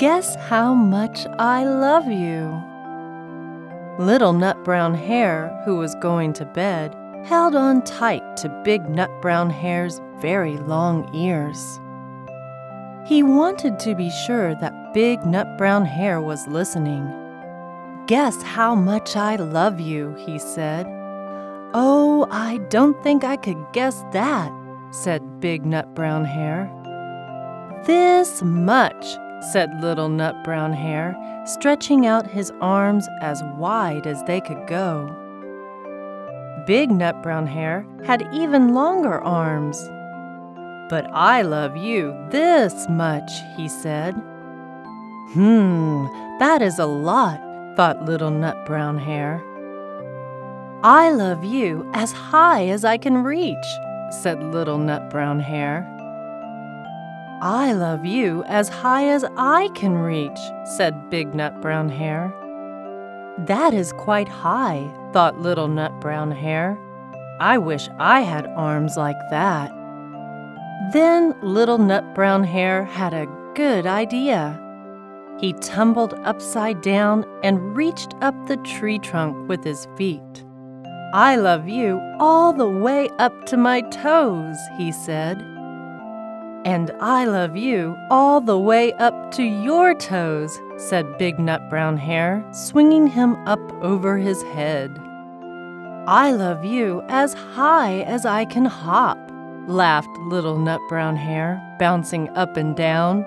Guess how much I love you. Little Nut Brown Hare, who was going to bed, held on tight to Big Nut Brown Hare's very long ears. He wanted to be sure that Big Nut Brown Hare was listening. Guess how much I love you, he said. Oh, I don't think I could guess that, said Big Nut Brown Hare. This much, said Little Nut Brown Hare, stretching out his arms as wide as they could go. Big Nut Brown Hare had even longer arms. But I love you this much, he said. Hmm, that is a lot, thought Little Nut Brown Hare. I love you as high as I can reach, said Little Nut Brown Hare. I love you as high as I can reach, said Big Nut Brown Hare. That is quite high, thought Little Nut Brown Hare. I wish I had arms like that. Then Little Nut Brown Hare had a good idea. He tumbled upside down and reached up the tree trunk with his feet. I love you all the way up to my toes, he said. And I love you all the way up to your toes, said Big Nut Brown Hare, swinging him up over his head. I love you as high as I can hop, laughed Little Nut Brown Hare, bouncing up and down.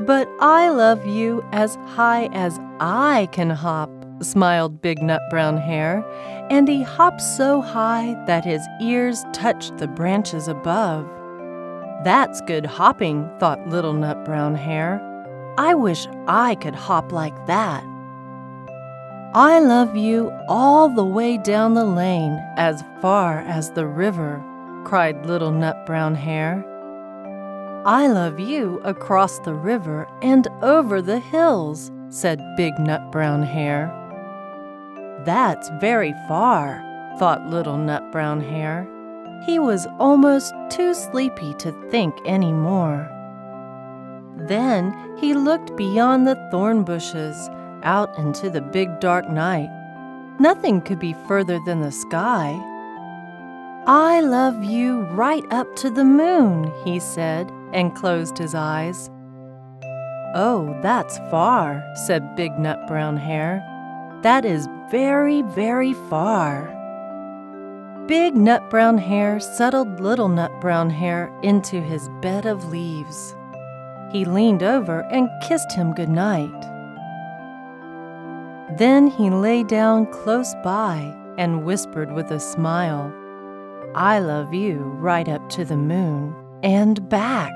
But I love you as high as I can hop, smiled Big Nut Brown Hare, and he hopped so high that his ears touched the branches above. That's good hopping, thought Little Nut Brown Hare. I wish I could hop like that. I love you all the way down the lane, as far as the river, cried Little Nut Brown Hare. I love you across the river and over the hills, said Big Nut Brown Hare. That's very far, thought Little Nut Brown Hare. He was almost too sleepy to think any more. Then he looked beyond the thorn bushes out into the big dark night. Nothing could be further than the sky. I love you right up to the moon, he said, and closed his eyes. Oh, that's far, said Big Nut Brown Hare. That is very, very far. Big Nut Brown Hare settled Little Nut Brown Hare into his bed of leaves. He leaned over and kissed him good night. Then he lay down close by and whispered with a smile, I love you right up to the moon and back.